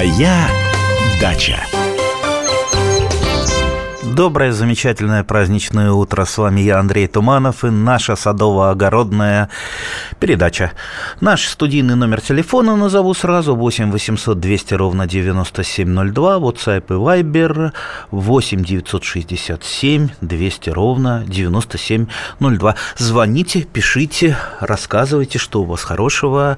Моя дача. Доброе, замечательное праздничное утро. С вами я, Андрей Туманов, и наша садово-огородная передача. Наш студийный номер телефона назову сразу 8 800 200 ровно 9702, WhatsApp и Viber 8 967 200 ровно 9702. Звоните, пишите, рассказывайте, что у вас хорошего,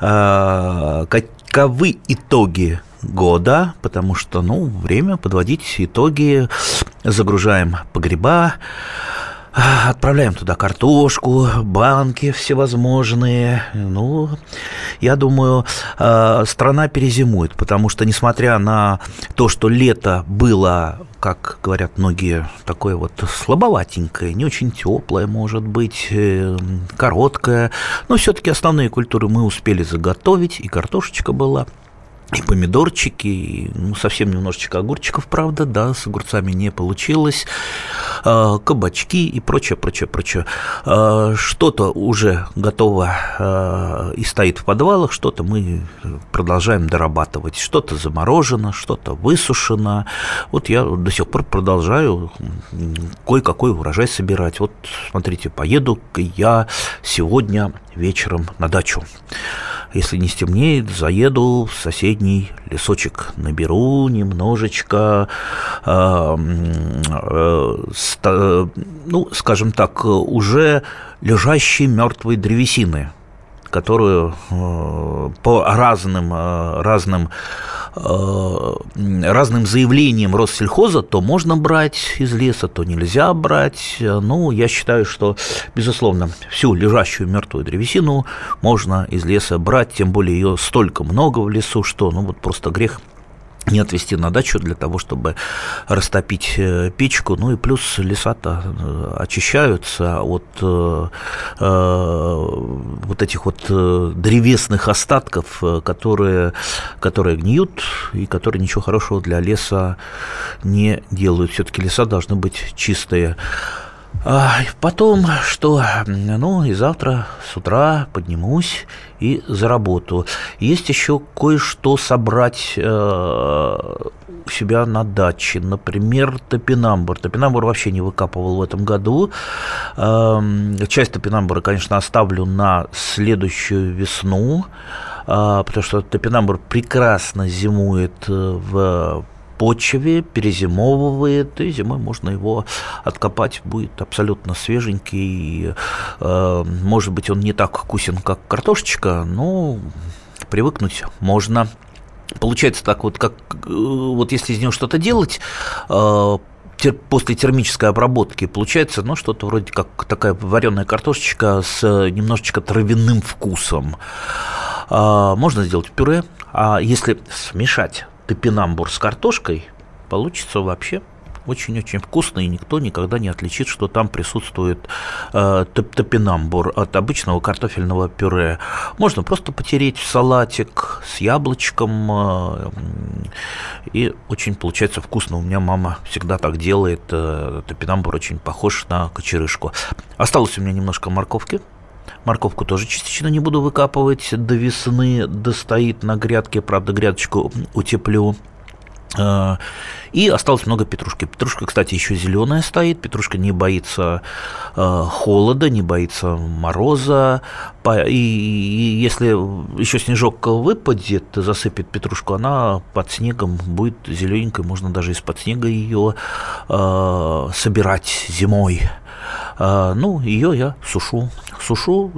а, каковы итоги года, потому что, ну, время подводить итоги, загружаем погреба, отправляем туда картошку, банки всевозможные. Ну, я думаю, э, страна перезимует, потому что, несмотря на то, что лето было как говорят многие, такое вот слабоватенькое, не очень теплое, может быть, э, короткое. Но все-таки основные культуры мы успели заготовить, и картошечка была, и помидорчики, и, ну, совсем немножечко огурчиков, правда, да, с огурцами не получилось, а, кабачки и прочее, прочее, прочее. А, что-то уже готово а, и стоит в подвалах, что-то мы продолжаем дорабатывать, что-то заморожено, что-то высушено. Вот я до сих пор продолжаю кое-какой урожай собирать. Вот, смотрите, поеду я сегодня вечером на дачу. Если не стемнеет, заеду в соседний лесочек, наберу немножечко, э, э, ста, ну, скажем так, уже лежащей мертвой древесины, которую э, по разным, э, разным Э, разным заявлениям Россельхоза, то можно брать из леса, то нельзя брать. Ну, я считаю, что, безусловно, всю лежащую мертвую древесину можно из леса брать, тем более ее столько много в лесу, что ну вот просто грех не отвезти на дачу для того, чтобы растопить э, печку. Ну и плюс леса-то э, очищаются от э, э, вот этих вот древесных остатков, которые, которые гниют и которые ничего хорошего для леса не делают. Все-таки леса должны быть чистые. Потом что? Ну, и завтра с утра поднимусь и за работу. Есть еще кое-что собрать э, себя на даче. Например, топинамбур. Топинамбур вообще не выкапывал в этом году. Э, часть топинамбура, конечно, оставлю на следующую весну, э, потому что топинамбур прекрасно зимует в почве, перезимовывает, и зимой можно его откопать, будет абсолютно свеженький. Э, может быть, он не так вкусен, как картошечка, но привыкнуть можно. Получается так вот, как э, вот если из него что-то делать, э, после термической обработки получается, ну, что-то вроде как такая вареная картошечка с немножечко травяным вкусом. А, можно сделать пюре, а если смешать топинамбур с картошкой, получится вообще очень-очень вкусно, и никто никогда не отличит, что там присутствует э, топинамбур от обычного картофельного пюре. Можно просто потереть в салатик с яблочком, э, и очень получается вкусно. У меня мама всегда так делает, э, топинамбур очень похож на кочерышку. Осталось у меня немножко морковки, Морковку тоже частично не буду выкапывать до весны, достоит на грядке, правда, грядочку утеплю. А, и осталось много петрушки. Петрушка, кстати, еще зеленая стоит. Петрушка не боится а, холода, не боится мороза. И если еще снежок выпадет, засыпет петрушку, она под снегом будет зелененькой. Можно даже из-под снега ее а, собирать зимой. Ну, ее я сушу. Сушу,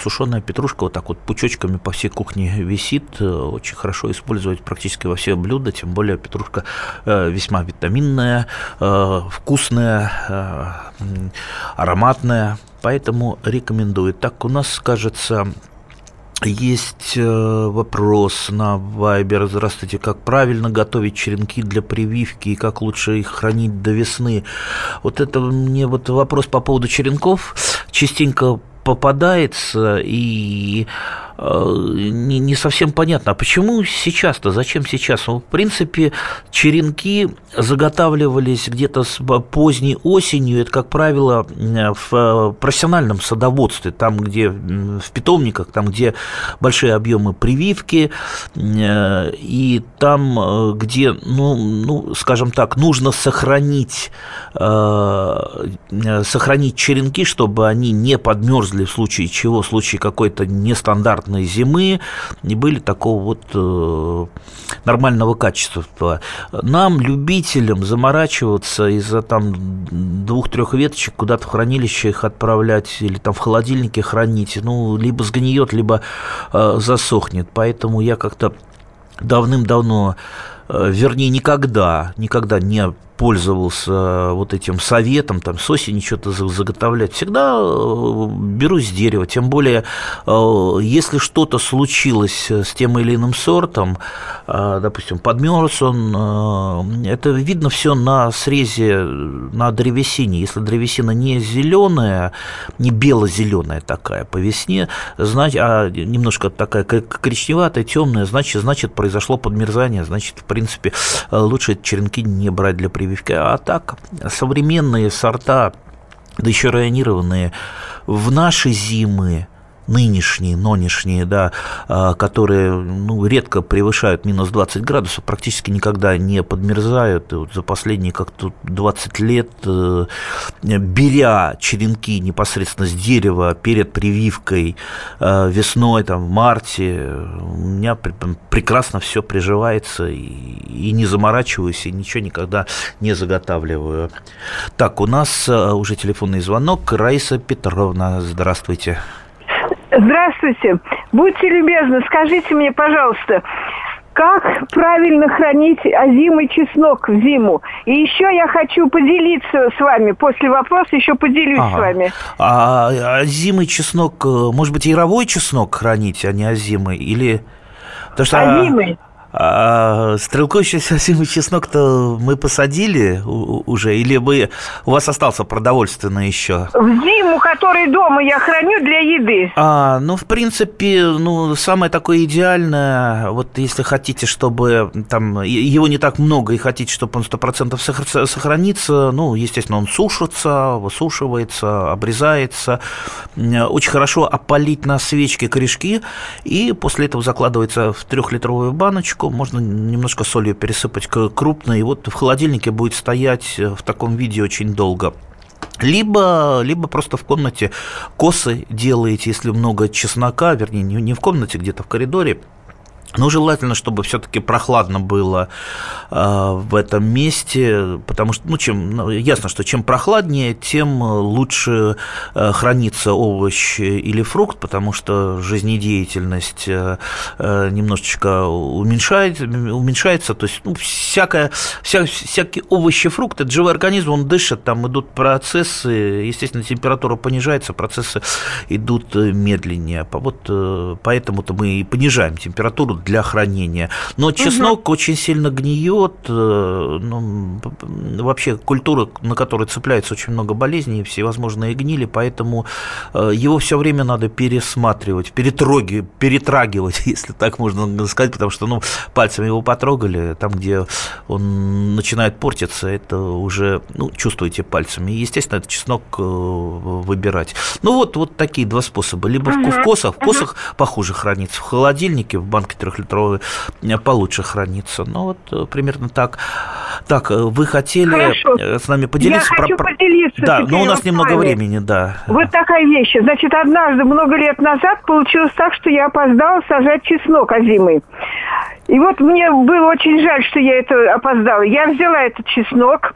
сушеная петрушка вот так вот пучочками по всей кухне висит, э, очень хорошо использовать практически во все блюда, тем более петрушка э, весьма витаминная, э, вкусная, ароматная, поэтому рекомендую. Так у нас, кажется, есть вопрос на Вайбер. Здравствуйте. Как правильно готовить черенки для прививки и как лучше их хранить до весны? Вот это мне вот вопрос по поводу черенков частенько попадается, и Э, не, не совсем понятно, а почему сейчас-то, зачем сейчас? Ну, в принципе, черенки заготавливались где-то с поздней осенью, это, как правило, в э, профессиональном садоводстве, там, где в питомниках, там, где большие объемы прививки, э, и там, где, ну, ну скажем так, нужно сохранить, сохранить черенки, чтобы они не подмерзли в случае чего, в случае какой-то нестандартной стандартной зимы не были такого вот э, нормального качества. Нам, любителям, заморачиваться из-за там двух-трех веточек куда-то в хранилище их отправлять или там в холодильнике хранить, ну, либо сгниет, либо э, засохнет. Поэтому я как-то давным-давно, э, вернее, никогда, никогда не пользовался э, вот этим советом, там, с осени что-то заготовлять, всегда э, беру с дерева. Тем более, э, если что-то случилось с тем или иным сортом, допустим, подмерз он, это видно все на срезе, на древесине. Если древесина не зеленая, не бело-зеленая такая по весне, значит, а немножко такая коричневатая, темная, значит, значит, произошло подмерзание, значит, в принципе, лучше черенки не брать для прививки прививки. А так, современные сорта, районированные, в наши зимы нынешние, нынешние, да, а, которые ну, редко превышают минус 20 градусов, практически никогда не подмерзают. И вот за последние как-то 20 лет, э, беря черенки непосредственно с дерева перед прививкой э, весной, там, в марте, у меня прекрасно все приживается, и, и не заморачиваюсь, и ничего никогда не заготавливаю. Так, у нас э, уже телефонный звонок. Раиса Петровна, здравствуйте. Здравствуйте. Будьте любезны, скажите мне, пожалуйста, как правильно хранить озимый чеснок в зиму? И еще я хочу поделиться с вами, после вопроса еще поделюсь ага. с вами. А озимый чеснок, э, может быть, яровой чеснок хранить, а не озимый? Или... Потому что... Озимый. А стрелковый совсем чеснок-то мы посадили уже, или вы, у вас остался продовольственный еще? В зиму, который дома я храню для еды. А, ну, в принципе, ну, самое такое идеальное, вот если хотите, чтобы там его не так много и хотите, чтобы он 100% сохранится, ну, естественно, он сушится, высушивается, обрезается. Очень хорошо опалить на свечке корешки, и после этого закладывается в трехлитровую баночку, молочко, можно немножко солью пересыпать крупно, и вот в холодильнике будет стоять э, в таком виде очень долго. Либо, либо просто в комнате косы делаете, если много чеснока, вернее, не в комнате, где-то в коридоре, но желательно, чтобы все-таки прохладно было э, в этом месте, потому что, ну, чем, ну, ясно, что чем прохладнее, тем лучше э, хранится овощ или фрукт, потому что жизнедеятельность э, э, немножечко уменьшает, уменьшается, то есть, ну, всякое, вся, всякие овощи, фрукты, это живой организм, он дышит, там идут процессы, естественно, температура понижается, процессы идут медленнее, вот э, поэтому-то мы и понижаем температуру для хранения. Но чеснок угу. очень сильно гниет. Э, ну, вообще культура, на которой цепляется очень много болезней, всевозможные гнили, поэтому э, его все время надо пересматривать, перетроги, перетрагивать, если так можно сказать, потому что ну, пальцами его потрогали, там, где он начинает портиться, это уже ну, чувствуете пальцами. И, естественно, этот чеснок э, выбирать. Ну вот, вот такие два способа. Либо угу. в косах, в косах похуже хранится, в холодильнике, в банке трехлитровый э, получше хранится. Ну, вот э, примерно так. Так, э, вы хотели Хорошо. с нами поделиться? Я хочу поделиться. Да, но у нас немного времени, да. Вот такая вещь. Значит, однажды, много лет назад, получилось так, что я опоздала сажать чеснок озимый. И вот мне было очень жаль, что я это опоздала. Я взяла этот чеснок,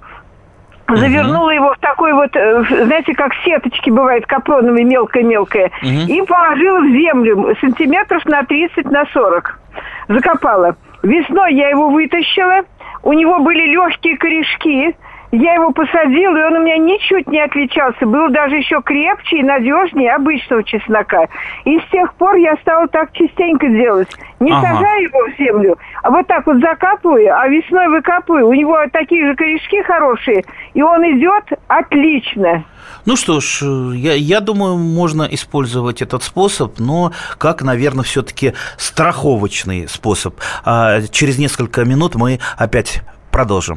завернула его в такой вот, знаете, как сеточки бывают капроновые, мелкое-мелкое, и положила в землю сантиметров на 30 на 40 закопала. Весной я его вытащила, у него были легкие корешки, Я его посадила, и он у меня ничуть не отличался. Был даже еще крепче и надежнее обычного чеснока. И с тех пор я стала так частенько делать. Не ага. сажаю его в землю, а вот так вот закапываю, а весной выкапываю. У него такие же корешки хорошие, и он идет отлично. Ну что ж, я, я думаю, можно использовать этот способ, но как, наверное, все-таки страховочный способ. А через несколько минут мы опять продолжим.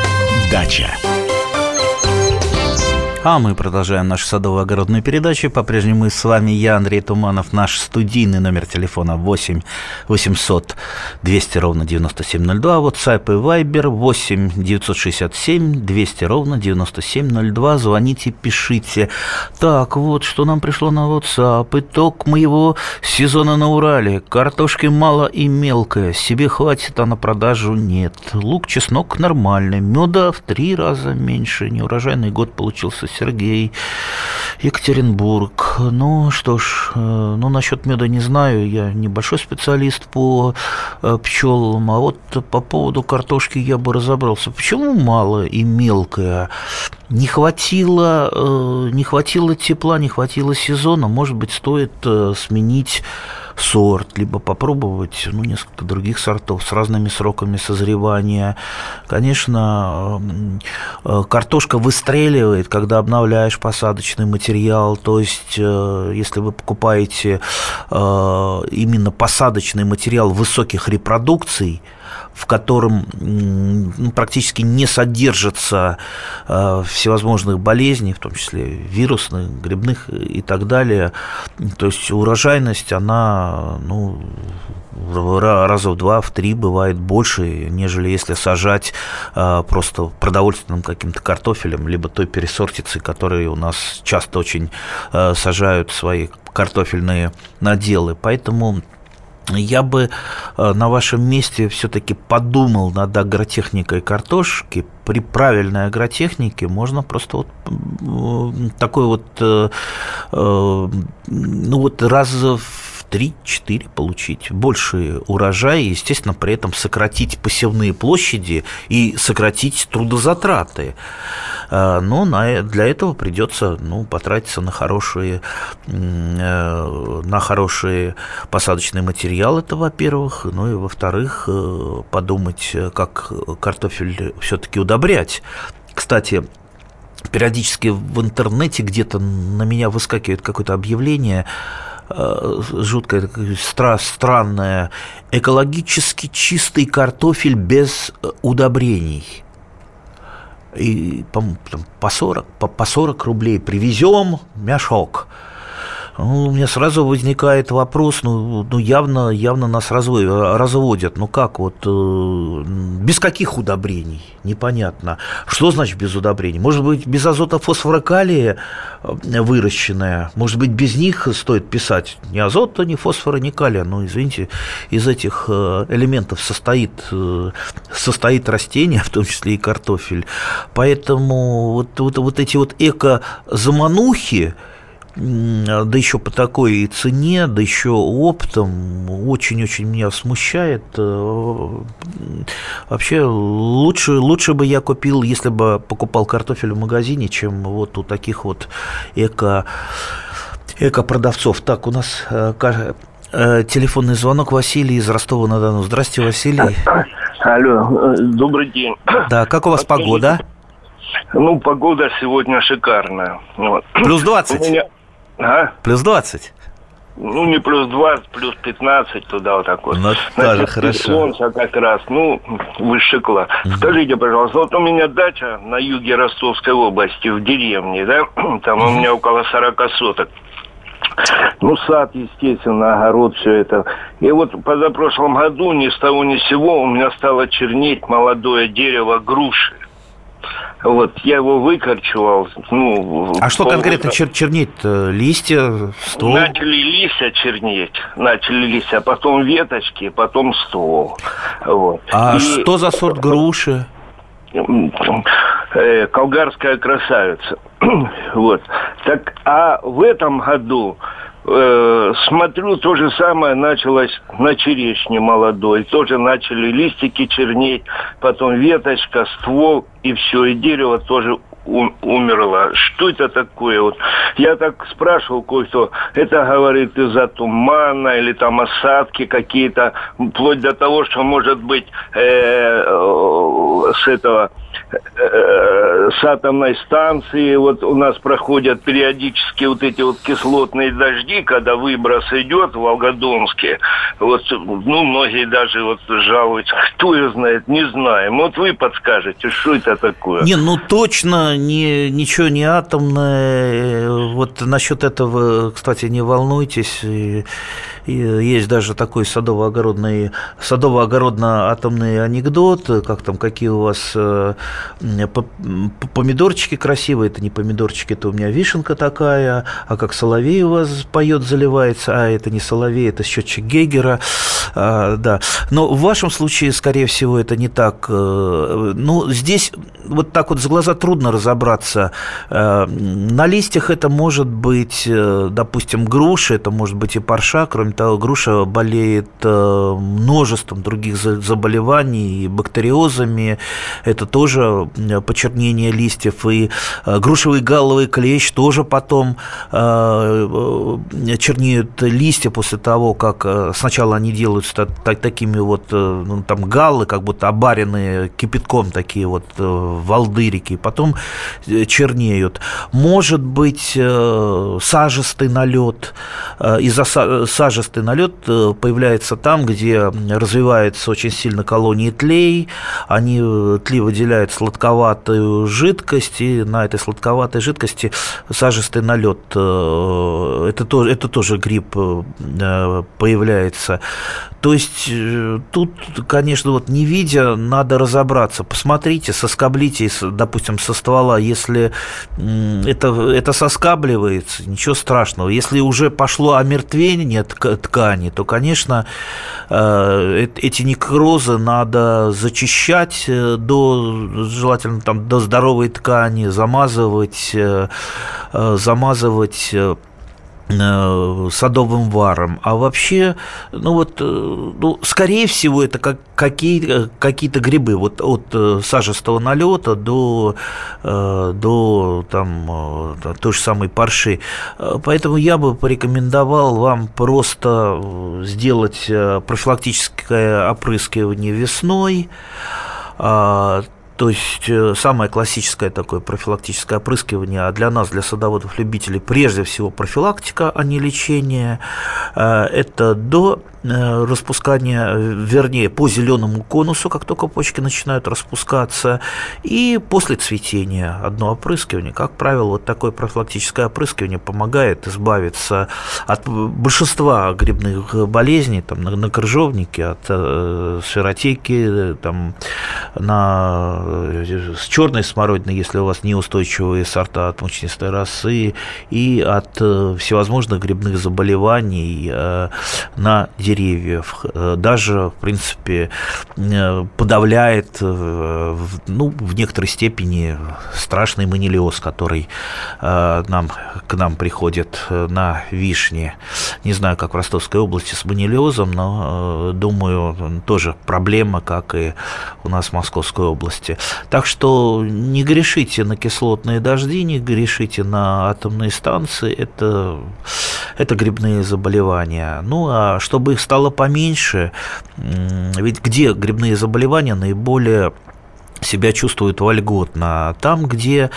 дача. А мы продолжаем нашу садово-огородную передачу. По-прежнему с вами, я, Андрей Туманов. Наш студийный номер телефона 8 800 200 ровно 9702. WhatsApp и Viber 8 967 200 ровно 9702. Звоните, пишите. Так, вот, что нам пришло на WhatsApp. Итог моего сезона на Урале. Картошки мало и мелкая. Себе хватит, а на продажу нет. Лук, чеснок нормальный. Меда в три раза меньше. Неурожайный год получился Сергей, Екатеринбург. Ну что ж, э, ну насчет меда не знаю, я небольшой специалист по э, пчелам, а вот по поводу картошки я бы разобрался. Почему мало и мелкая? Не хватило, э, не хватило тепла, не хватило сезона. Может быть, стоит сменить сорт, либо попробовать ну, несколько других сортов с разными сроками созревания. Конечно, э, картошка выстреливает, когда обновляешь посадочный материал. То есть, э, если вы покупаете э, именно посадочный материал высоких репродукций, в котором ну, практически не содержится э, всевозможных болезней, в том числе вирусных, грибных и так далее. То есть урожайность, она ну, раза в два, в три бывает больше, нежели если сажать э, просто продовольственным каким-то картофелем, либо той пересортицей, которые у нас часто очень э, сажают свои картофельные наделы. Поэтому я бы э, на вашем месте все-таки подумал над агротехникой картошки. При правильной агротехнике можно просто вот такой вот, э, э, ну вот раз в 3-4 получить больше урожая, естественно, при этом сократить посевные площади и сократить трудозатраты. А, но для этого придется ну, потратиться на хорошие, э, на хорошие посадочные материалы, это во-первых, ну и во-вторых, э, подумать, как картофель все-таки удобрять. Кстати, периодически в интернете где-то на меня выскакивает какое-то объявление, Э, жуткое, стра странное, экологически чистый картофель без э, удобрений. И по, по, 40, по, по 40 рублей привезем мешок. Ну, у меня сразу возникает вопрос, ну, ну явно, явно нас разводят. Ну как вот, э, без каких удобрений? Непонятно. Что значит без удобрений? Может быть, без азота, фосфора, калия э, выращенная? Может быть, без них стоит писать ни азота, ни фосфора, ни калия? Ну, извините, из этих э, элементов состоит, э, состоит растение, в том числе и картофель. Поэтому вот, вот, вот эти вот эко-заманухи, да еще по такой цене, да еще оптом, очень-очень меня смущает. Э, вообще лучше, лучше бы я купил, если бы покупал картофель в магазине, чем вот у таких вот эко, эко-продавцов. Так, у нас э, э, телефонный звонок Василий из Ростова-на-Дону. Здравствуйте, Василий. Алло, добрый день. Да, как у вас погода? Ну, погода сегодня шикарная. Вот. Плюс 20? У меня... А? Плюс 20? Ну, не плюс 20, плюс 15 туда вот так вот. Ну, тоже хорошо. Солнце как раз, ну, выше. Угу. Скажите, пожалуйста, вот у меня дача на юге Ростовской области, в деревне, да? Там угу. у меня около 40 соток. Ну, сад, естественно, огород, все это. И вот позапрошлом году ни с того ни с сего у меня стало чернеть молодое дерево груши. Вот, я его выкорчевал. Ну, а что конкретно чер чернеть? Чер чернеть? Листья, ствол? Начали листья чернеть, начали листья, а потом веточки, потом ствол. Вот. А И... что за сорт груши? Э, колгарская красавица. вот. Так, а в этом году э, смотрю, то же самое началось на черешне молодой. Тоже начали листики чернеть, потом веточка, ствол, и все, и дерево тоже умерла. Что это такое? Вот я так спрашивал кое-кто, это говорит из-за тумана или там осадки какие-то, вплоть до того, что может быть э, с этого Э, с атомной станции. Вот у нас проходят периодически вот эти вот кислотные дожди, когда выброс идет в Волгодонске. Вот, ну, многие даже вот жалуются, кто ее знает, не знаем. Вот вы подскажете, что это такое? Не, ну точно не, ничего не атомное. Вот насчет этого, кстати, не волнуйтесь. Есть даже такой садово-огородный, садово-огородно-атомный анекдот, как там, какие у вас э, помидорчики красивые, это не помидорчики, это у меня вишенка такая, а как соловей у вас поет, заливается, а это не соловей, это счетчик Гейгера, а, да. Но в вашем случае, скорее всего, это не так. Э, ну, здесь вот так вот с глаза трудно разобраться. Э, на листьях это может быть, э, допустим, груша, это может быть и парша, кроме того, груша болеет множеством других заболеваний, бактериозами, это тоже почернение листьев, и грушевый галловый клещ тоже потом чернеют листья после того, как сначала они делают делаются так, такими вот, э, ну, там, галлы, как будто обаренные кипятком такие вот э, волдырики, потом э, чернеют. Может быть сажистый налет. Из-за сажистый налет появляется там, где развивается очень сильно колонии тлей, они, тли выделяют сладковатую жидкость, и на этой сладковатой жидкости сажистый налет. Это тоже, это тоже гриб появляется. То есть э, тут, конечно, вот не видя, надо разобраться. Посмотрите, соскоблите, допустим, со ствола. Если это, это соскабливается, ничего страшного. Если уже пошло омертвение ткани, то, конечно, э, эти некрозы надо зачищать э, до, желательно там, до здоровой ткани, замазывать, замазывать Э, садовым варом, а вообще, ну вот, э, ну, скорее всего, это как какие, какие-то грибы, вот от э, сажистого налета до, до там, той же самой парши. Поэтому я бы порекомендовал вам просто сделать профилактическое опрыскивание весной, а, то есть э, самое классическое такое профилактическое опрыскивание, а для нас, для садоводов-любителей, прежде всего профилактика, а не лечение, э, это до Э, распускания, вернее, по зеленому конусу, как только почки начинают распускаться, и после цветения одно опрыскивание. Как правило, вот такое профилактическое опрыскивание помогает избавиться от большинства грибных болезней, там, на, на крыжовнике, от э, сферотеки, там, на, с черной смородиной, если у вас неустойчивые сорта от мучнистой росы, и от э, всевозможных грибных заболеваний э, на деревьях э, даже, в принципе, подавляет, ну, в некоторой степени страшный манилиоз, который нам, к нам приходит на вишне. Не знаю, как в Ростовской области с манилиозом, но, думаю, тоже проблема, как и у нас в Московской области. Так что не грешите на кислотные дожди, не грешите на атомные станции, это, это грибные заболевания. Ну, а чтобы их стало поменьше. Ведь где грибные заболевания наиболее себя чувствуют вольготно? Там, где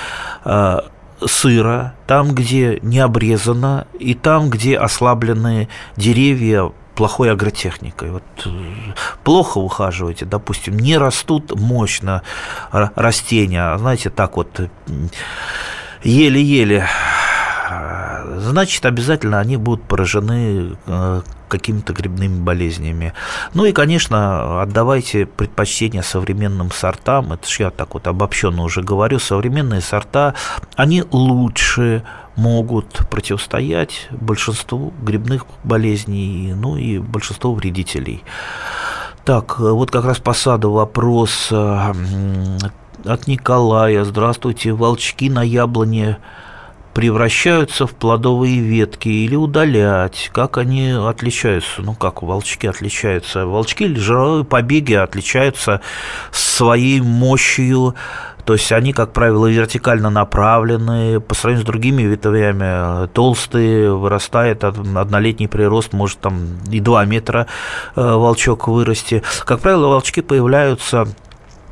э, сыро, там, где не обрезано, и там, где ослаблены деревья плохой агротехникой. Вот э, плохо ухаживаете, допустим, не растут мощно растения, знаете, так вот еле-еле значит, обязательно они будут поражены э, какими-то грибными болезнями. Ну и, конечно, отдавайте предпочтение современным сортам. Это же я так вот обобщенно уже говорю. Современные сорта, они лучше могут противостоять большинству грибных болезней, ну и большинству вредителей. Так, вот как раз по саду вопрос от Николая. Здравствуйте, волчки на яблоне превращаются в плодовые ветки или удалять? Как они отличаются? Ну, как волчки отличаются? Волчки или жировые побеги отличаются своей мощью, то есть они, как правило, вертикально направлены, по сравнению с другими ветвями толстые, вырастает однолетний прирост, может там и 2 метра э, волчок вырасти. Как правило, волчки появляются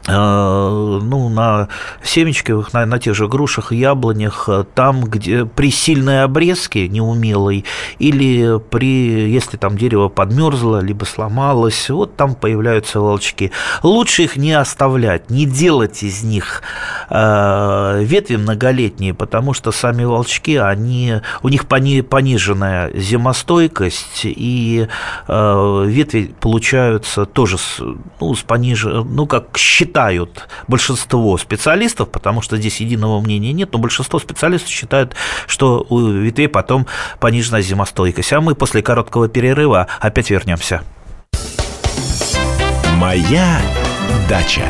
ну, на семечках, на, на тех же грушах, яблонях, э, там, где при сильной обрезке неумелой, или при, если там дерево подмерзло, либо сломалось, вот там появляются волчки. Лучше их не оставлять, не делать из них э, ветви многолетние, потому что сами волчки, они, у них пони, пониженная зимостойкость, и э, ветви получаются тоже с, ну, с пониженной, ну, как щит считают большинство специалистов, потому что здесь единого мнения нет, но большинство специалистов считают, что у ветвей потом понижена зимостойкость. А мы после короткого перерыва опять вернемся. Моя дача.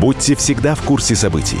Будьте всегда в курсе событий.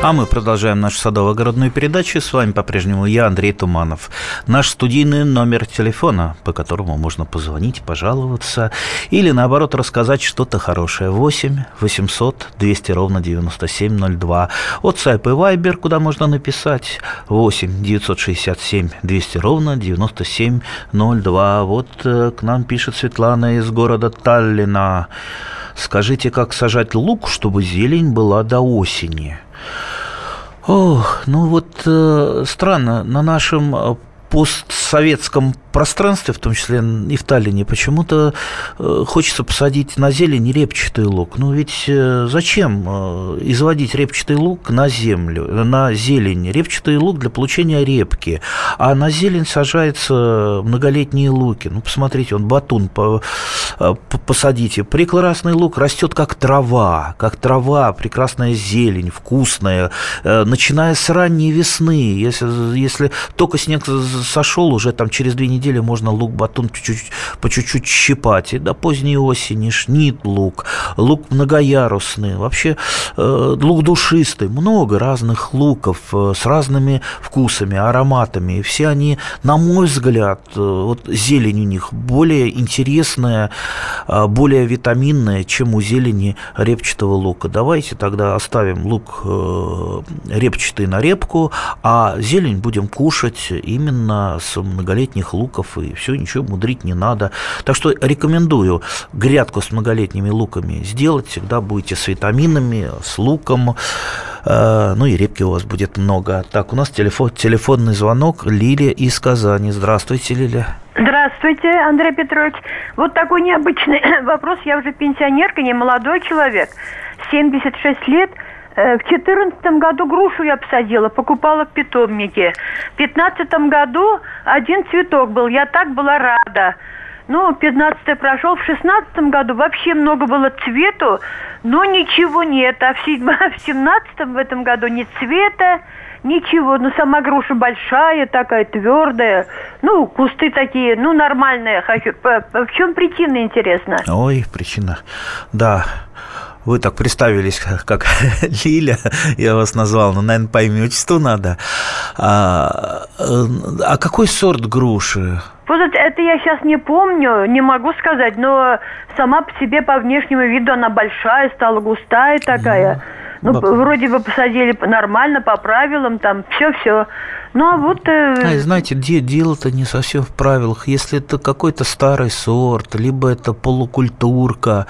А мы продолжаем нашу садово-огородную передачу. С вами по-прежнему я, Андрей Туманов. Наш студийный номер телефона, по которому можно позвонить, пожаловаться или, наоборот, рассказать что-то хорошее. 8 800 200 ровно 9702. WhatsApp и Viber, куда можно написать. 8 967 200 ровно 9702. Вот э, к нам пишет Светлана из города Таллина. Скажите, как сажать лук, чтобы зелень была до осени? Ох, ну вот э, странно, на нашем э, постсоветском пространстве, в том числе и в Таллине, почему-то э, хочется посадить на зелень репчатый лук. Ну ведь э, зачем э, изводить репчатый лук на землю, на зелень? Репчатый лук для получения репки, а на зелень сажаются многолетние луки. Ну посмотрите, он батун по, посадите. Прекрасный лук растет как трава, как трава, прекрасная зелень, вкусная, начиная с ранней весны. Если, если только снег сошел, уже там через две недели неделе можно лук-батун чуть-чуть, по чуть-чуть щипать. И до поздней осени шнит лук, лук многоярусный, вообще э, лук душистый, много разных луков э, с разными вкусами, ароматами. И все они, на мой взгляд, э, вот зелень у них более интересная, э, более витаминная, чем у зелени репчатого лука. Давайте тогда оставим лук э, репчатый на репку, а зелень будем кушать именно с многолетних луков луков, и все, ничего мудрить не надо. Так что рекомендую грядку с многолетними луками сделать, всегда будете с витаминами, с луком, э, ну и репки у вас будет много. Так, у нас телефон, телефонный звонок Лилия из Казани. Здравствуйте, Лилия. Здравствуйте, Андрей Петрович. Вот такой необычный вопрос. Я уже пенсионерка, не молодой человек. 76 лет – в четырнадцатом году грушу я посадила, покупала в питомнике. В пятнадцатом году один цветок был, я так была рада. Ну, 15 прошел, в шестнадцатом году вообще много было цвету, но ничего нет. А в семнадцатом в этом году ни цвета, ничего. Ну, сама груша большая, такая твердая. Ну, кусты такие, ну, нормальные. Хочу. В чем причина, интересно? Ой, причина. Да, вы так представились, как Лиля, я вас назвал, но, наверное, по имени отчеству надо. А, а какой сорт груши? Вот это я сейчас не помню, не могу сказать, но сама по себе по внешнему виду она большая, стала густая такая. Ну, ну вроде бы посадили нормально, по правилам, там все-все. Ну, а вот... Э... А, знаете, де, дело-то не совсем в правилах. Если это какой-то старый сорт, либо это полукультурка.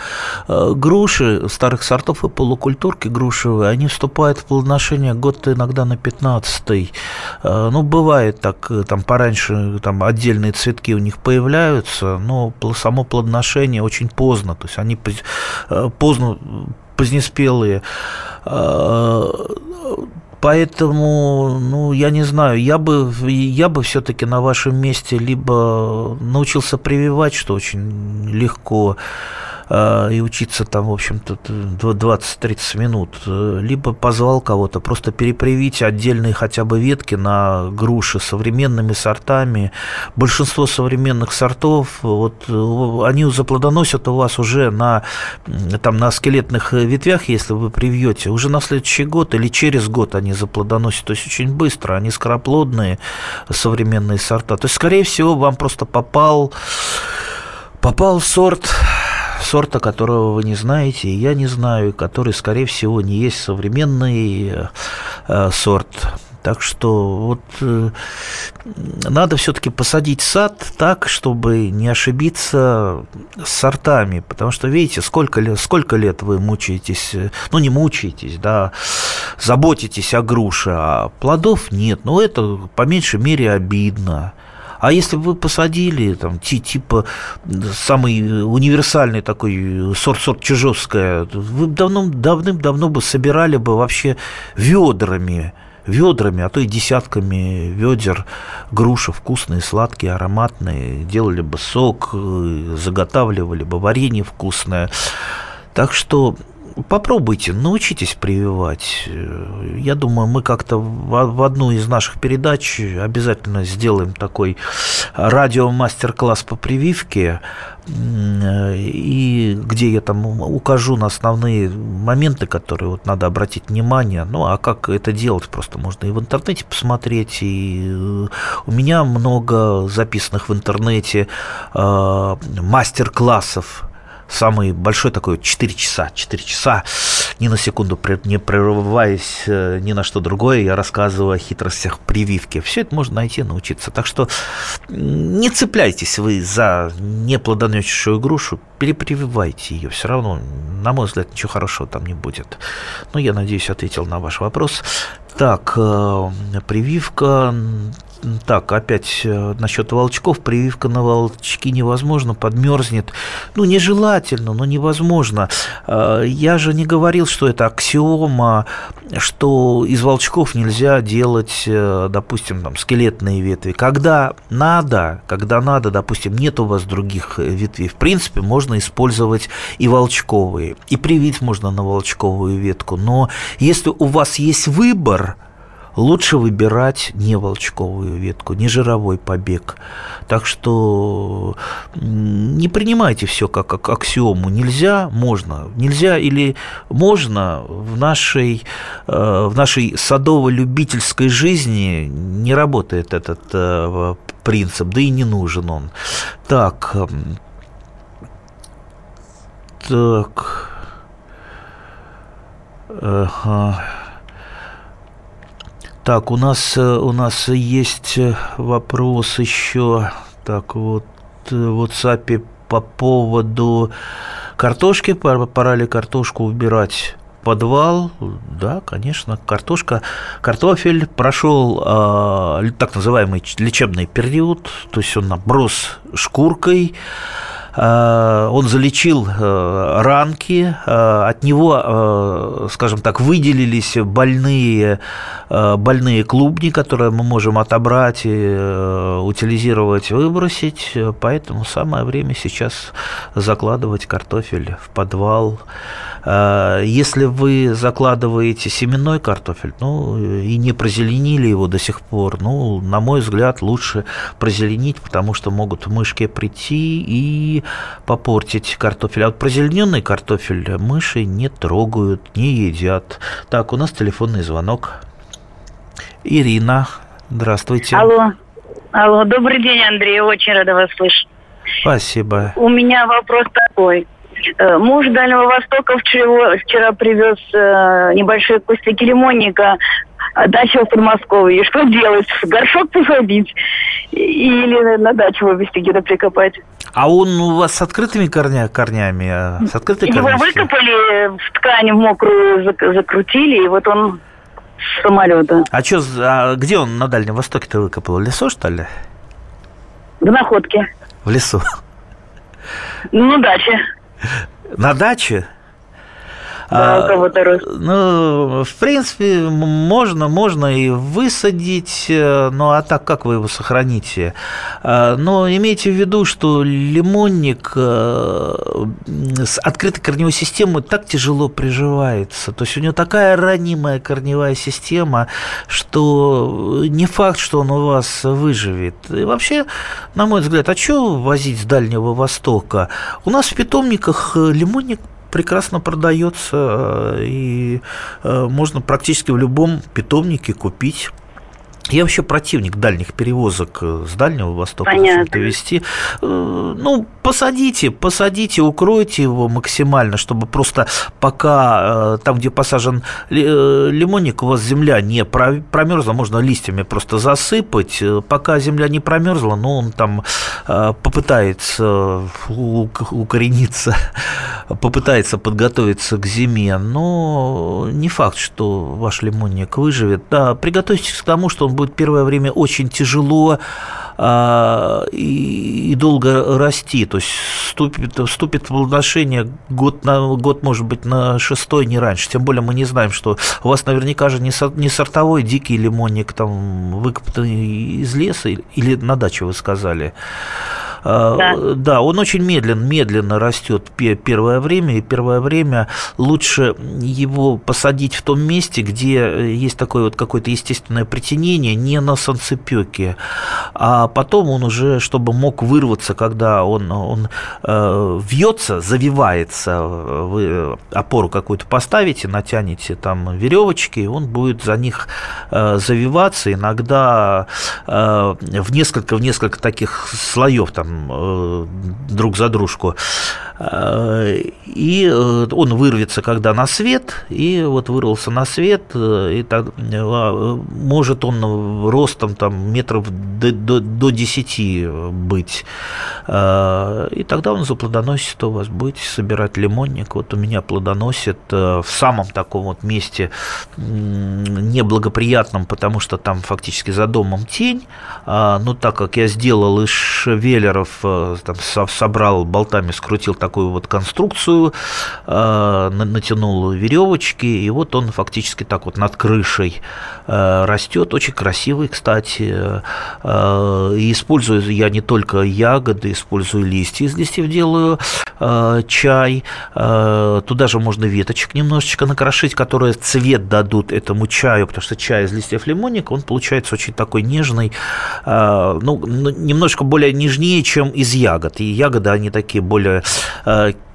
Э, груши старых сортов и полукультурки грушевые, они вступают в плодоношение год иногда на 15-й. Э, ну, бывает так, э, там пораньше там отдельные цветки у них появляются, но само плодоношение очень поздно. То есть они поздно позднеспелые Поэтому, ну, я не знаю, я бы, я бы все-таки на вашем месте либо научился прививать, что очень легко, и учиться там, в общем-то, 20-30 минут, либо позвал кого-то, просто перепривить отдельные хотя бы ветки на груши современными сортами. Большинство современных сортов, вот, они заплодоносят у вас уже на, там, на скелетных ветвях, если вы привьете, уже на следующий год или через год они заплодоносят, то есть очень быстро, они скороплодные современные сорта. То есть, скорее всего, вам просто попал попал сорт сорта, которого вы не знаете, и я не знаю, который, скорее всего, не есть современный э, сорт. Так что вот э, надо все-таки посадить сад так, чтобы не ошибиться с сортами, потому что видите, сколько сколько лет вы мучаетесь, э, ну не мучаетесь, да, заботитесь о груше, а плодов нет, ну это по меньшей мере обидно. А если бы вы посадили там типа самый универсальный такой сорт-сорт чижовская, вы давно, давным-давно бы собирали бы вообще ведрами ведрами, а то и десятками ведер груши вкусные, сладкие, ароматные, делали бы сок, заготавливали бы варенье вкусное. Так что попробуйте, научитесь прививать. Я думаю, мы как-то в одну из наших передач обязательно сделаем такой радиомастер-класс по прививке, и где я там укажу на основные моменты, которые вот надо обратить внимание. Ну, а как это делать, просто можно и в интернете посмотреть, и у меня много записанных в интернете э, мастер-классов самый большой такой 4 часа. 4 часа, ни на секунду не прерываясь э, ни на что другое, я рассказываю о хитростях прививки. Все это можно найти, научиться. Так что не цепляйтесь вы за неплодоносящую грушу, перепрививайте ее. Все равно, на мой взгляд, ничего хорошего там не будет. Ну, я надеюсь, ответил на ваш вопрос. Так, э, прививка так, опять э, насчет волчков. Прививка на волчки невозможно, подмерзнет. Ну, нежелательно, но невозможно. Э, я же не говорил, что это аксиома, что из волчков нельзя делать, э, допустим, там, скелетные ветви. Когда надо, когда надо, допустим, нет у вас других ветвей, в принципе, можно использовать и волчковые. И привить можно на волчковую ветку. Но если у вас есть выбор – лучше выбирать не волчковую ветку, не жировой побег. Так что не принимайте все как, аксиому. Нельзя, можно. Нельзя или можно в нашей, э, в нашей садово-любительской жизни не работает этот э, принцип, да и не нужен он. Так, так, ага. Так, у нас, э, у нас есть э, вопрос еще. Так, вот э, в WhatsApp по поводу картошки. Пора ли картошку убирать подвал, да, конечно, картошка, картофель прошел э, так называемый лечебный период, то есть он наброс шкуркой, он залечил э, ранки, э, от него, скажем так, выделились больные, больные клубни, которые мы можем отобрать, утилизировать, выбросить, поэтому самое время сейчас закладывать картофель в подвал. Если вы закладываете семенной картофель, ну, и не прозеленили его до сих пор, ну, на мой взгляд, лучше прозеленить, потому что могут мышки прийти и попортить картофель. А вот прозелененный картофель мыши не трогают, не едят. Так, у нас телефонный звонок. Ирина, здравствуйте. Алло, алло, добрый день, Андрей, очень рада вас слышать. Спасибо. У меня вопрос такой. Э, муж Дальнего Востока вчера, вчера привез э, небольшие кустики лимонника а дача в Подмосковье. Что делать? Горшок посадить или на дачу вывести где-то прикопать? А он у вас с открытыми корня, корнями? а С открытой Его выкопали, в ткань в мокрую зак- закрутили, и вот он с самолета. А, чё, а где он на Дальнем Востоке-то выкопал? В лесу, что ли? В находке. В лесу. Ну, дача. На даче? Да, А, у кого-то рост. Ну, в принципе, можно, можно и высадить, э, ну а так как вы его сохраните? А, Но имейте в виду, что лимонник э, с открытой корневой системой так тяжело приживается. То есть у него такая ранимая корневая система, что не факт, что он у вас выживет. И вообще, на мой взгляд, а что возить с Дальнего Востока? У нас в питомниках э, лимонник прекрасно продается э, и э, можно практически в любом питомнике купить. Я вообще противник дальних перевозок э, с Дальнего Востока Понятно. везти. Э, Ну, посадите, посадите, укройте его максимально, чтобы просто пока э, там, где посажен ли- лимонник, у вас земля не про- промерзла, можно листьями просто засыпать. Пока земля не промерзла, но он там попытается ук- укорениться, попытается подготовиться к зиме, но не факт, что ваш лимонник выживет. Да, приготовьтесь к тому, что он будет первое время очень тяжело а, и, долго расти. То есть вступит, вступит в плодоношение год, на, год, может быть, на шестой, не раньше. Тем более мы не знаем, что у вас наверняка же не, не сортовой дикий лимонник, там, выкопанный из леса или- или на даче, вы сказали. А, Да. да, он очень медленно, медленно растет пе- первое время, и первое время лучше его посадить в том месте, где э, есть такое вот какое-то естественное притянение, не на солнцепеке, а потом он уже, чтобы мог вырваться, когда он, он э, вьется, завивается, вы опору какую-то поставите, натянете там веревочки, он будет за них э, завиваться, иногда э, в несколько, в несколько таких слоев там э, друг за дружку. Э, И э, он вырвется, когда на свет, и вот вырвался на свет, э, и так, э, может он ростом там метров до, до, до 10 быть. И тогда он заплодоносит у вас, будете собирать лимонник. Вот у меня плодоносит в самом таком вот месте неблагоприятном, потому что там фактически за домом тень. А, Но так как я сделал из швеллеров, там, со- собрал болтами, скрутил такую вот конструкцию, э, на- натянул веревочки, и вот он фактически так вот над крышей э, растет. Очень красивый, кстати. Э, И использую я не только ягоды, использую листья. Из листьев делаю чай. Туда же можно веточек немножечко накрошить, которые цвет дадут этому чаю, потому что чай из листьев лимонника, он получается очень такой нежный, ну, немножко более нежнее, чем из ягод. И ягоды, они такие более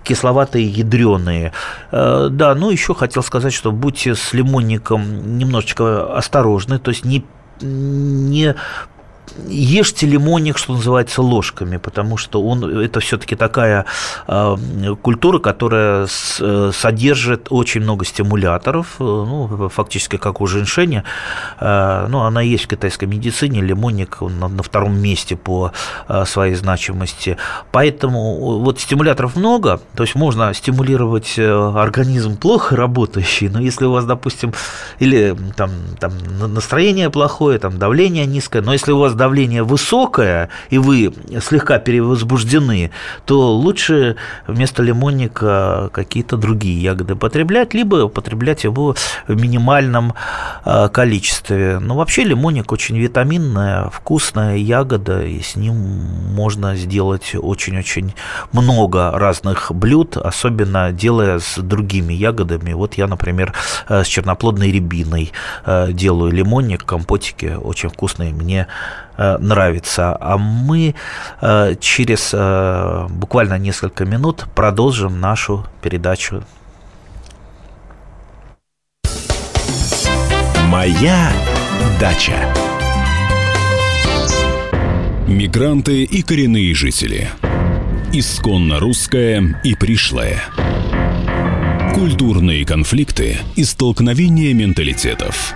кисловатые, ядреные. Э, Да, ну еще хотел сказать, что будьте с лимонником немножечко осторожны, то есть не не ешьте лимонник, что называется, ложками, потому что он это все-таки такая э, культура, которая с- э, содержит очень много стимуляторов, э, ну, фактически как у женьшеня. Э, ну, она есть в китайской медицине, лимонник он на, на втором месте по э, своей значимости. Поэтому вот стимуляторов много, то есть можно стимулировать э, организм плохо работающий, но если у вас, допустим, или там, там на- настроение плохое, там давление низкое, но если у вас давление высокое и вы слегка перевозбуждены, то лучше вместо лимонника какие-то другие ягоды потреблять, либо употреблять его в минимальном э, количестве. Но вообще лимонник очень витаминная, вкусная ягода, и с ним можно сделать очень-очень много разных блюд, особенно делая с другими ягодами. Вот я, например, э, с черноплодной рябиной э, делаю лимонник, компотики очень вкусные, мне нравится. А мы э, через э, буквально несколько минут продолжим нашу передачу. Моя дача. Мигранты и коренные жители. Исконно русское и пришлое. Культурные конфликты и столкновения менталитетов.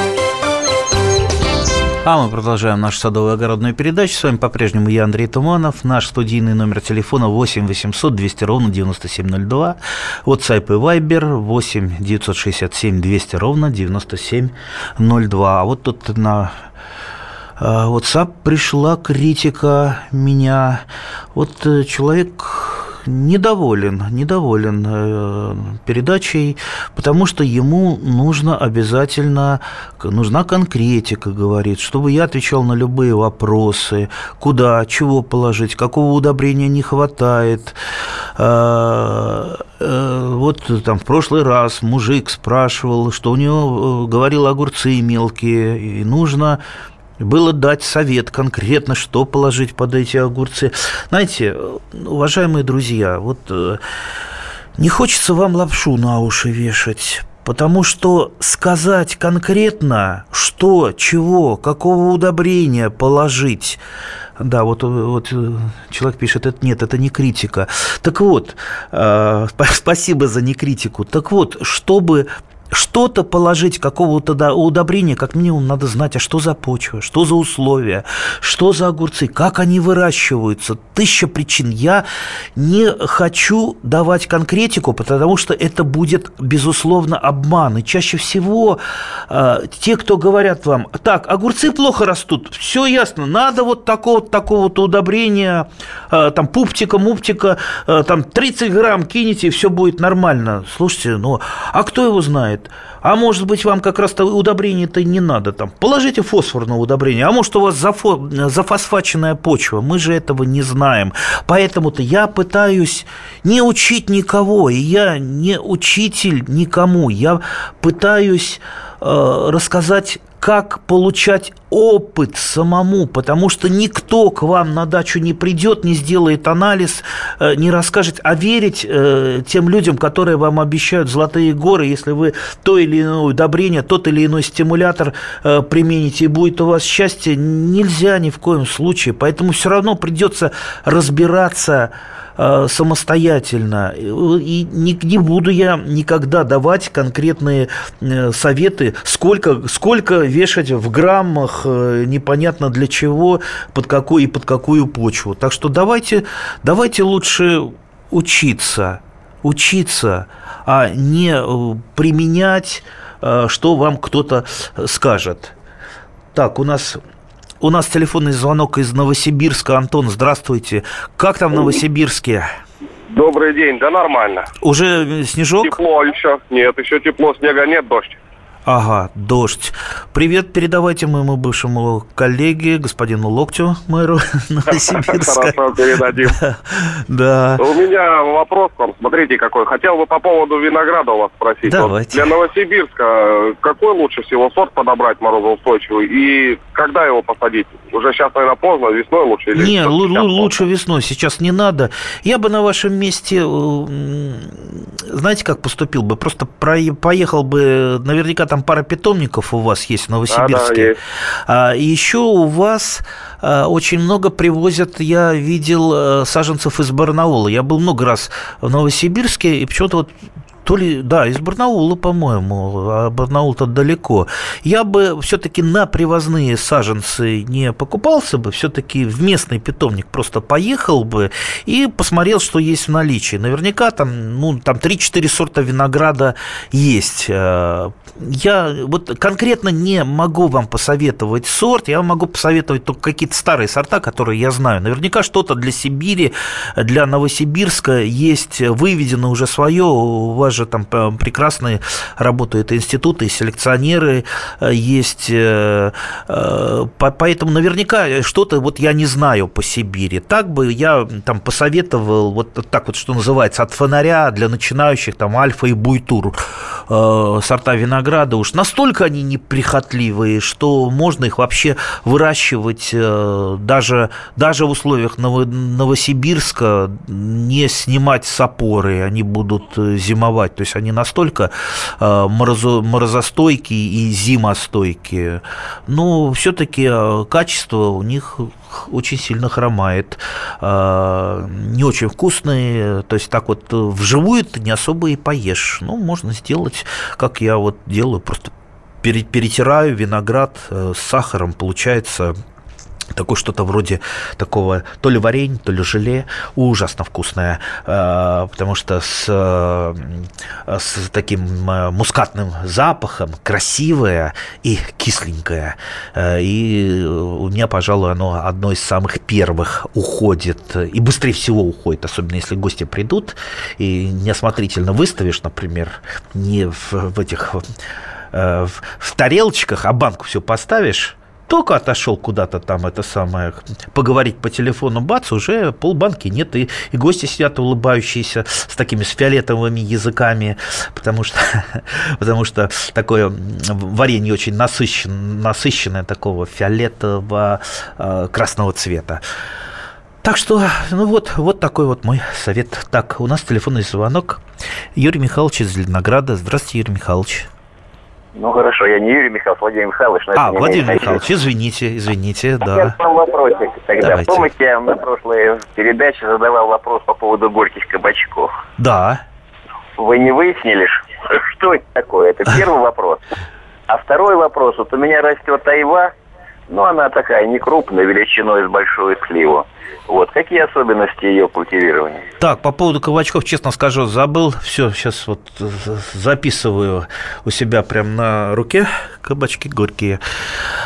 А мы продолжаем нашу садовую огородную передачу. С вами по-прежнему я, Андрей Туманов. Наш студийный номер телефона 8 800 200 ровно 9702. WhatsApp и Viber 8 967 200 ровно 9702. А вот тут на а, WhatsApp пришла критика меня. Вот э, человек недоволен, недоволен э, передачей, потому что ему нужно обязательно, нужна конкретика, говорит, чтобы я отвечал на любые вопросы, куда, чего положить, какого удобрения не хватает. Э, э, вот там в прошлый раз мужик спрашивал, что у него, говорил, огурцы мелкие, и нужно было дать совет конкретно, что положить под эти огурцы. Знаете, уважаемые друзья, вот э, не хочется вам лапшу на уши вешать, Потому что сказать конкретно, что, чего, какого удобрения положить, да, вот, вот э, человек пишет, это нет, это не критика. Так вот, э, спасибо за некритику. Так вот, чтобы что-то положить, какого-то удобрения, как минимум надо знать, а что за почва, что за условия, что за огурцы, как они выращиваются. Тысяча причин. Я не хочу давать конкретику, потому что это будет, безусловно, обман. И чаще всего э, те, кто говорят вам, так, огурцы плохо растут, все ясно, надо вот такого-то такого-то удобрения, э, там, пуптика, муптика, э, там, 30 грамм кинете, и все будет нормально. Слушайте, ну, а кто его знает? Знает. А может быть, вам как раз-то удобрение-то не надо там. Положите фосфорное удобрение. А может, у вас зафо... зафосфаченная почва. Мы же этого не знаем. Поэтому-то я пытаюсь не учить никого. И я не учитель никому. Я пытаюсь рассказать как получать опыт самому, потому что никто к вам на дачу не придет, не сделает анализ, э, не расскажет, а верить э, тем людям, которые вам обещают золотые горы, если вы то или иное удобрение, тот или иной стимулятор э, примените, и будет у вас счастье, нельзя ни в коем случае. Поэтому все равно придется разбираться Э, самостоятельно. И не, не буду я никогда давать конкретные э, советы, сколько, сколько вешать в граммах, э, непонятно для чего, под какой и под какую почву. Так что давайте, давайте лучше учиться, учиться, а не применять, что вам кто-то скажет. Так, у нас у нас телефонный звонок из Новосибирска. Антон, здравствуйте. Как там в Новосибирске? Добрый день, да нормально. Уже снежок? Тепло еще. Нет, еще тепло, снега нет, дождь. Ага, дождь. Привет передавайте моему бывшему коллеге, господину Локтю, мэру Новосибирска. Хорошо, передадим. Да. У меня вопрос к вам, смотрите какой. Хотел бы по поводу винограда у вас спросить. Давайте. для Новосибирска какой лучше всего сорт подобрать морозоустойчивый и когда его посадить? Уже сейчас, наверное, поздно, весной лучше? Или не, лучше весной, сейчас не надо. Я бы на вашем месте, э, знаете, как поступил бы? Просто поехал бы, наверняка там пара питомников у вас есть в Новосибирске. Да, да, есть. А, и еще у вас а, очень много привозят, я видел э, саженцев из Барнаула. Я был много раз в Новосибирске, и почему-то вот то ли, да, из Барнаула, по-моему, а Барнаул-то далеко. Я бы все-таки на привозные саженцы не покупался бы, все-таки в местный питомник просто поехал бы и посмотрел, что есть в наличии. Наверняка там, ну, там 3-4 сорта винограда есть. Э, я вот конкретно не могу вам посоветовать сорт, я могу посоветовать только какие-то старые сорта, которые я знаю. Наверняка что-то для Сибири, для Новосибирска есть выведено уже свое, вас же там прекрасные работают институты, селекционеры есть, поэтому наверняка что-то вот я не знаю по Сибири. Так бы я там посоветовал вот так вот, что называется, от фонаря для начинающих там альфа и буйтур сорта винограда. Уж настолько они неприхотливые, что можно их вообще выращивать даже, даже в условиях Новосибирска, не снимать с опоры, они будут э, зимовать. То есть они настолько э, морозостойкие и зимостойкие. Но все-таки э, качество у них очень сильно хромает. Не очень вкусные, то есть так вот вживую ты не особо и поешь. Ну, можно сделать, как я вот делаю, просто перетираю виноград с сахаром, получается такое что-то вроде такого то ли варенья, то ли желе, ужасно вкусное, э, потому что с, э, с таким э, мускатным запахом, красивое и кисленькое. И у меня, пожалуй, оно одно из самых первых уходит, и быстрее всего уходит, особенно если гости придут, и неосмотрительно выставишь, например, не в, в этих в, в тарелочках, а банку все поставишь, только отошел куда-то там, это самое, поговорить по телефону, бац, уже полбанки нет, и, и гости сидят улыбающиеся с такими с фиолетовыми языками, потому что, потому что такое варенье очень насыщенное, насыщенное такого фиолетово-красного э, цвета. Так что, ну вот, вот такой вот мой совет. Так, у нас телефонный звонок. Юрий Михайлович из Зеленограда. Здравствуйте, Юрий Михайлович. Ну хорошо, я не Юрий Михайлович, Владимир Михайлович. Но а, Владимир Михайлович, извините, извините, да. Я вопросик тогда. Давайте. Помните, я на прошлой передаче задавал вопрос по поводу горьких кабачков? Да. Вы не выяснили, что это такое? Это первый вопрос. А второй вопрос. Вот у меня растет айва, но она такая не крупная, величиной с большую сливу. Вот. Какие особенности ее культивирования? Так, по поводу кабачков, честно скажу, забыл. Все, сейчас вот записываю у себя прям на руке кабачки горькие.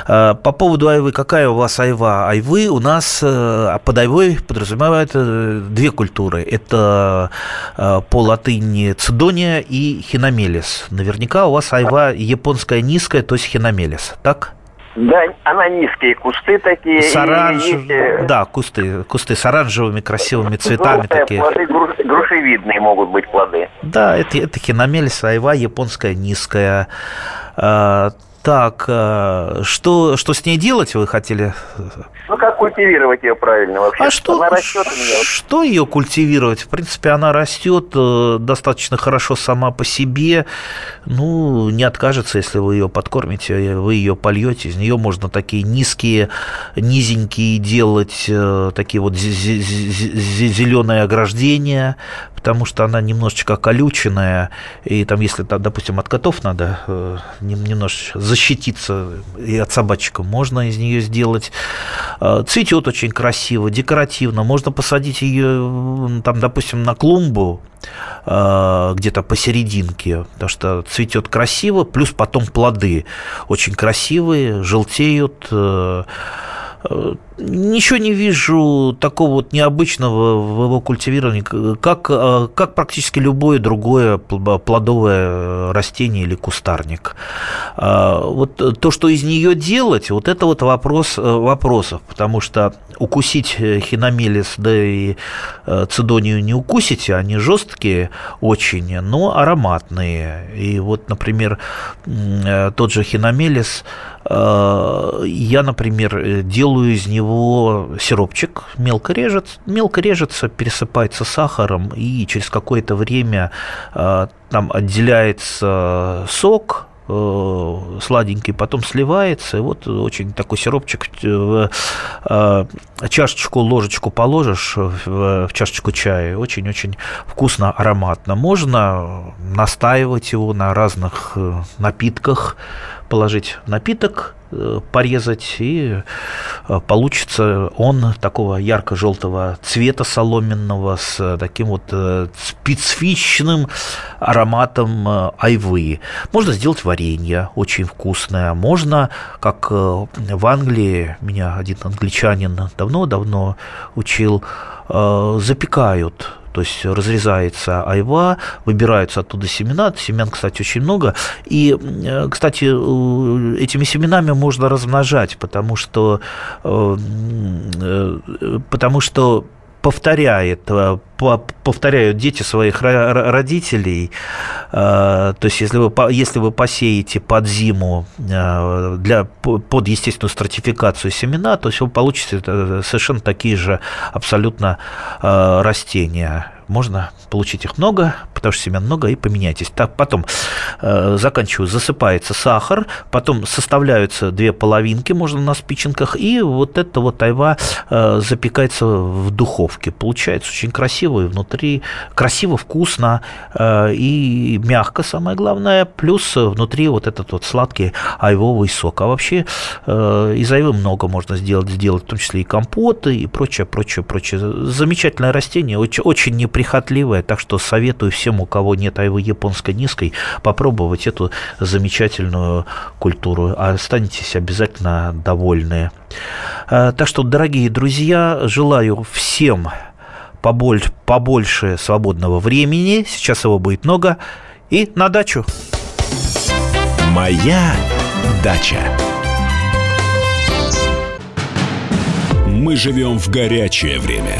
А, по поводу айвы, какая у вас айва? Айвы у нас э, под айвой подразумевают э, две культуры. Это э, по латыни цидония и хиномелис. Наверняка у вас айва японская низкая, то есть хиномелис, так? Да, она низкие кусты такие. С оранж... Э, да, кусты, кусты с оранжевыми красивыми цветами Желтые такие. Плоды, груш... грушевидные могут быть плоды. Да, это, это хиномелис, айва японская низкая. Так, э, что, что с ней делать вы хотели? Ну, как культивировать ее правильно вообще? А что, она растет что ее культивировать? В принципе, она растет э, достаточно хорошо сама по себе. Ну, не откажется, если вы ее подкормите, вы ее польете. Из нее можно такие низкие, низенькие делать, э, такие вот зеленые ограждения, потому что она немножечко колюченная. И там, если, допустим, от котов надо немножечко защититься и от собачек можно из нее сделать. А, цветет очень красиво, декоративно. Можно посадить ее, там, допустим, на клумбу а, где-то посерединке, потому что цветет красиво, плюс потом плоды очень красивые, желтеют, э, Ничего не вижу такого вот необычного в его культивировании, как, э, как практически любое другое плодовое растение или кустарник. А, вот то, что из нее делать, вот это вот вопрос э, вопросов, потому что укусить хиномелис, да и э, цидонию не укусите, они жесткие очень, но ароматные. И вот, например, тот же хиномелис, я, например, делаю из него него сиропчик мелко режется, мелко режется, пересыпается сахаром, и через какое-то время э, там отделяется сок, э, сладенький, потом сливается, и вот очень такой сиропчик в э, чашечку, ложечку положишь в чашечку чая, очень-очень вкусно, ароматно. Можно настаивать его на разных напитках, положить напиток, э, порезать, и э, получится он такого ярко-желтого цвета соломенного с таким вот э, специфичным ароматом айвы. Можно сделать варенье, очень вкусное. Можно, как в Англии, меня один англичанин давно-давно учил, запекают То есть разрезается айва, выбираются оттуда семена. Семян, кстати, очень много. И, э, кстати, этими семенами можно размножать, потому что, э, потому что повторяет, э, повторяют дети своих родителей. Э, то есть, если вы, если вы посеете под зиму э, для, под естественную стратификацию семена, то есть вы получите совершенно такие же абсолютно растения можно получить их много, потому что семян много, и поменяйтесь. Так, потом э, заканчиваю, засыпается сахар, потом составляются две половинки, можно на спиченках, и вот это вот айва э, запекается в духовке. Получается очень красиво и внутри, красиво, вкусно э, и мягко, самое главное, плюс внутри вот этот вот сладкий айвовый сок. А вообще э, из айвы много можно сделать, сделать, в том числе и компоты и прочее, прочее, прочее. Замечательное растение, очень, очень не прихотливая, так что советую всем, у кого нет айвы японской низкой, попробовать эту замечательную культуру. Останетесь обязательно довольны. А, так что, дорогие друзья, желаю всем побольше, побольше свободного времени. Сейчас его будет много. И на дачу. Моя дача. Мы живем в горячее время.